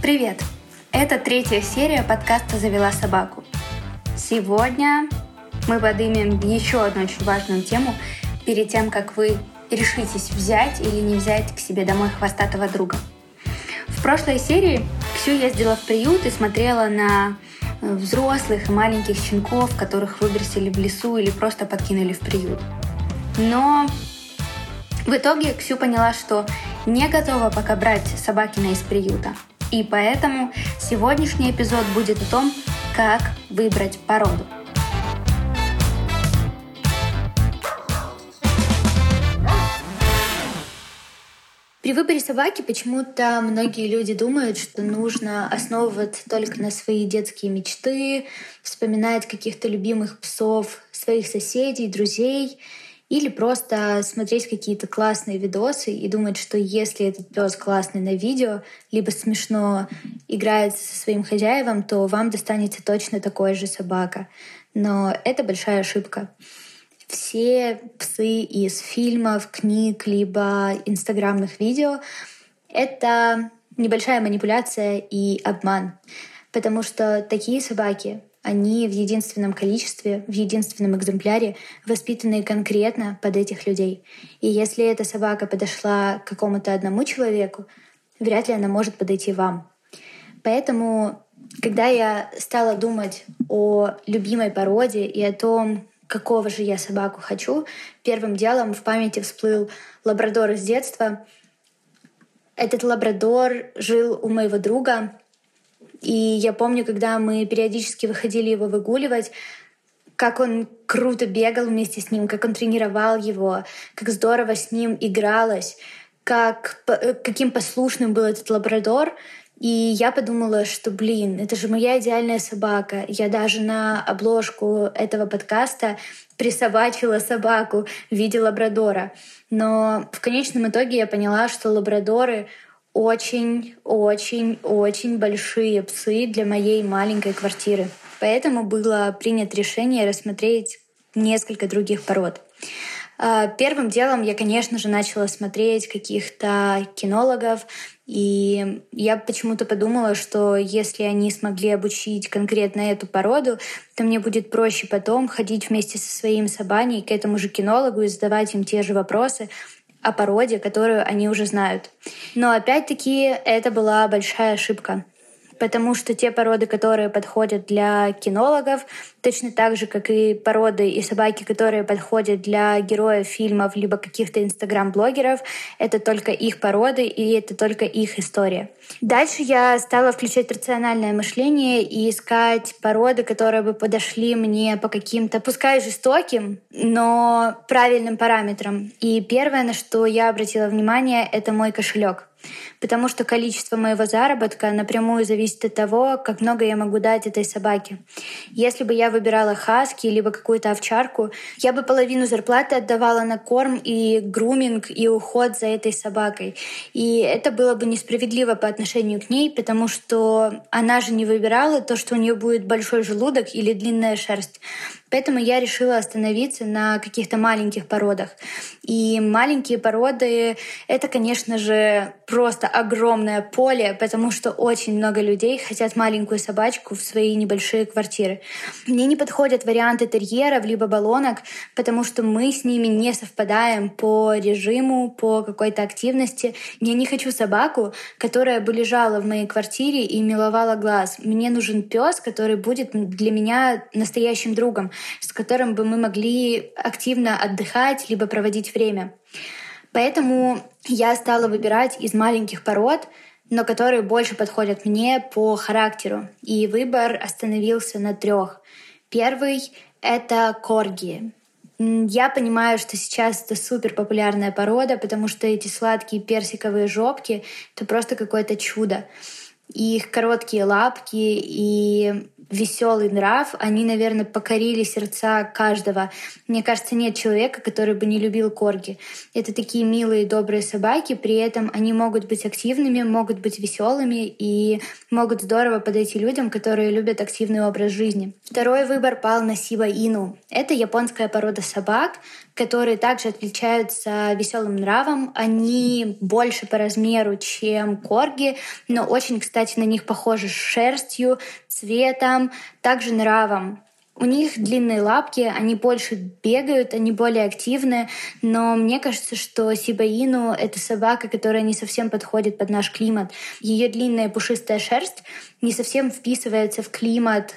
Привет! Это третья серия подкаста «Завела собаку». Сегодня мы поднимем еще одну очень важную тему перед тем, как вы решитесь взять или не взять к себе домой хвостатого друга. В прошлой серии Ксю ездила в приют и смотрела на э, взрослых и маленьких щенков, которых выбросили в лесу или просто подкинули в приют. Но в итоге Ксю поняла, что не готова пока брать собакина из приюта. И поэтому сегодняшний эпизод будет о том, как выбрать породу. При выборе собаки почему-то многие люди думают, что нужно основываться только на свои детские мечты, вспоминать каких-то любимых псов, своих соседей, друзей, или просто смотреть какие-то классные видосы и думать, что если этот пес классный на видео, либо смешно играет со своим хозяевом, то вам достанется точно такой же собака. Но это большая ошибка все псы из фильмов, книг, либо инстаграмных видео — это небольшая манипуляция и обман. Потому что такие собаки, они в единственном количестве, в единственном экземпляре воспитаны конкретно под этих людей. И если эта собака подошла к какому-то одному человеку, вряд ли она может подойти вам. Поэтому, когда я стала думать о любимой породе и о том, какого же я собаку хочу, первым делом в памяти всплыл лабрадор из детства. Этот лабрадор жил у моего друга, и я помню, когда мы периодически выходили его выгуливать, как он круто бегал вместе с ним, как он тренировал его, как здорово с ним игралось, как, каким послушным был этот лабрадор. И я подумала, что, блин, это же моя идеальная собака. Я даже на обложку этого подкаста присобачила собаку в виде лабрадора. Но в конечном итоге я поняла, что лабрадоры очень-очень-очень большие псы для моей маленькой квартиры. Поэтому было принято решение рассмотреть несколько других пород. А, первым делом я, конечно же, начала смотреть каких-то кинологов, и я почему-то подумала, что если они смогли обучить конкретно эту породу, то мне будет проще потом ходить вместе со своим собаней к этому же кинологу и задавать им те же вопросы о породе, которую они уже знают. Но опять-таки это была большая ошибка потому что те породы, которые подходят для кинологов, точно так же, как и породы и собаки, которые подходят для героев фильмов либо каких-то инстаграм-блогеров, это только их породы и это только их история. Дальше я стала включать рациональное мышление и искать породы, которые бы подошли мне по каким-то, пускай жестоким, но правильным параметрам. И первое, на что я обратила внимание, это мой кошелек потому что количество моего заработка напрямую зависит от того, как много я могу дать этой собаке. Если бы я выбирала хаски либо какую-то овчарку, я бы половину зарплаты отдавала на корм и груминг и уход за этой собакой. И это было бы несправедливо по отношению к ней, потому что она же не выбирала то, что у нее будет большой желудок или длинная шерсть. Поэтому я решила остановиться на каких-то маленьких породах. И маленькие породы — это, конечно же, просто огромное поле, потому что очень много людей хотят маленькую собачку в свои небольшие квартиры. Мне не подходят варианты терьеров либо баллонок, потому что мы с ними не совпадаем по режиму, по какой-то активности. Я не хочу собаку, которая бы лежала в моей квартире и миловала глаз. Мне нужен пес, который будет для меня настоящим другом, с которым бы мы могли активно отдыхать либо проводить время. Поэтому я стала выбирать из маленьких пород, но которые больше подходят мне по характеру. И выбор остановился на трех. Первый — это корги. Я понимаю, что сейчас это супер популярная порода, потому что эти сладкие персиковые жопки — это просто какое-то чудо. И их короткие лапки и веселый нрав. Они, наверное, покорили сердца каждого. Мне кажется, нет человека, который бы не любил корги. Это такие милые, добрые собаки, при этом они могут быть активными, могут быть веселыми и могут здорово подойти людям, которые любят активный образ жизни. Второй выбор пал на Сиба Ину. Это японская порода собак, которые также отличаются веселым нравом. Они больше по размеру, чем корги, но очень, кстати, на них похожи шерстью, цветом, также нравом. У них длинные лапки, они больше бегают, они более активны, но мне кажется, что Сибаину — это собака, которая не совсем подходит под наш климат. Ее длинная пушистая шерсть не совсем вписывается в климат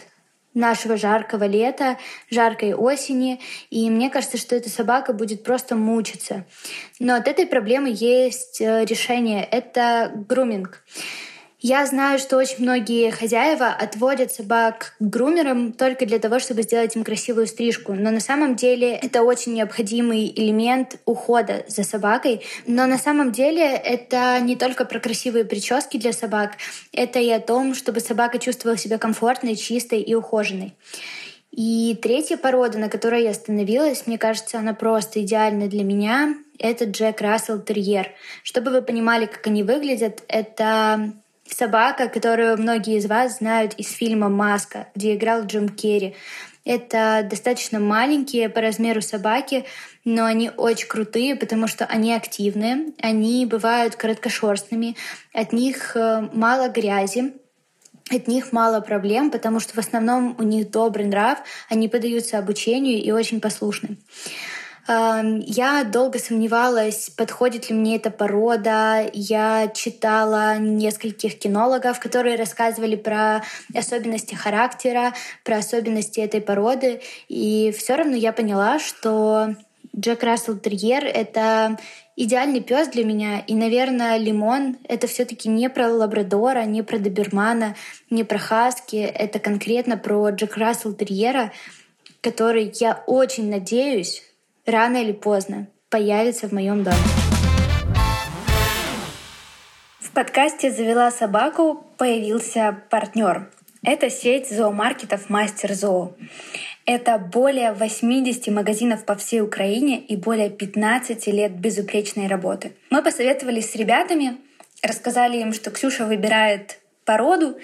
нашего жаркого лета, жаркой осени, и мне кажется, что эта собака будет просто мучиться. Но от этой проблемы есть э, решение — это груминг. Я знаю, что очень многие хозяева отводят собак к грумерам только для того, чтобы сделать им красивую стрижку. Но на самом деле это очень необходимый элемент ухода за собакой. Но на самом деле это не только про красивые прически для собак, это и о том, чтобы собака чувствовала себя комфортной, чистой и ухоженной. И третья порода, на которой я остановилась, мне кажется, она просто идеальна для меня. Это Джек Рассел Терьер. Чтобы вы понимали, как они выглядят, это собака, которую многие из вас знают из фильма «Маска», где играл Джим Керри. Это достаточно маленькие по размеру собаки, но они очень крутые, потому что они активные, они бывают короткошерстными, от них э, мало грязи, от них мало проблем, потому что в основном у них добрый нрав, они поддаются обучению и очень послушны. Я долго сомневалась, подходит ли мне эта порода. Я читала нескольких кинологов, которые рассказывали про особенности характера, про особенности этой породы. И все равно я поняла, что Джек Рассел Терьер — это идеальный пес для меня. И, наверное, Лимон — это все таки не про Лабрадора, не про Добермана, не про Хаски. Это конкретно про Джек Рассел Терьера, который, я очень надеюсь, рано или поздно появится в моем доме. В подкасте «Завела собаку» появился партнер. Это сеть зоомаркетов «Мастер Зоо». Это более 80 магазинов по всей Украине и более 15 лет безупречной работы. Мы посоветовались с ребятами, рассказали им, что Ксюша выбирает породу,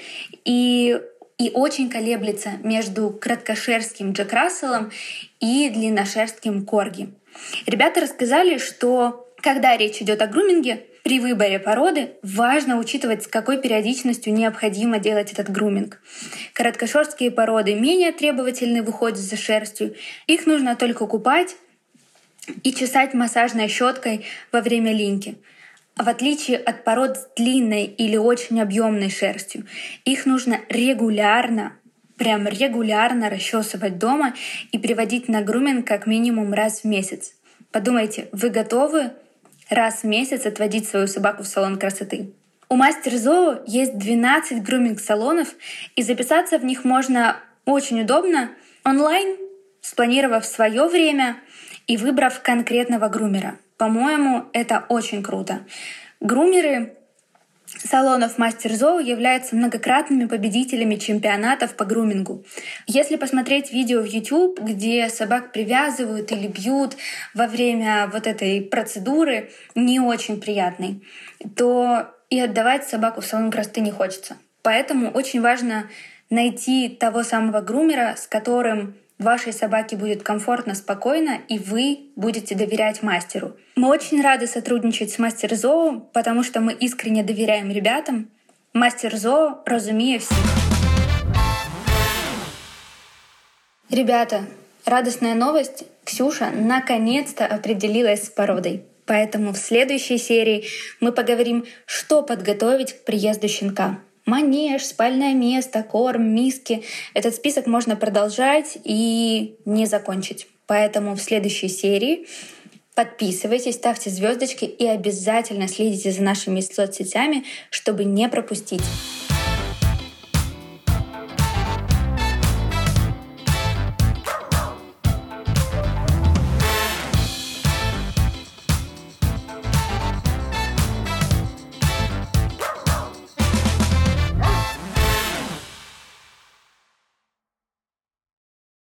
и и очень колеблется между краткошерстским Джек Расселом и длинношерстким Корги. Ребята рассказали, что когда речь идет о груминге, при выборе породы важно учитывать, с какой периодичностью необходимо делать этот груминг. Короткошерсткие породы менее требовательны в уходе за шерстью. Их нужно только купать и чесать массажной щеткой во время линьки. В отличие от пород с длинной или очень объемной шерстью, их нужно регулярно прям регулярно расчесывать дома и приводить на груминг как минимум раз в месяц. Подумайте, вы готовы раз в месяц отводить свою собаку в салон красоты? У Мастер Зоо есть 12 груминг-салонов, и записаться в них можно очень удобно онлайн, спланировав свое время и выбрав конкретного грумера. По-моему, это очень круто. Грумеры салонов Мастер Зоу являются многократными победителями чемпионатов по грумингу. Если посмотреть видео в YouTube, где собак привязывают или бьют во время вот этой процедуры, не очень приятной, то и отдавать собаку в салон красоты не хочется. Поэтому очень важно найти того самого грумера, с которым вашей собаке будет комфортно, спокойно, и вы будете доверять мастеру. Мы очень рады сотрудничать с Мастер Зоо, потому что мы искренне доверяем ребятам. Мастер Зоо, разумея всех. Ребята, радостная новость. Ксюша наконец-то определилась с породой. Поэтому в следующей серии мы поговорим, что подготовить к приезду щенка манеж, спальное место, корм, миски. Этот список можно продолжать и не закончить. Поэтому в следующей серии подписывайтесь, ставьте звездочки и обязательно следите за нашими соцсетями, чтобы не пропустить.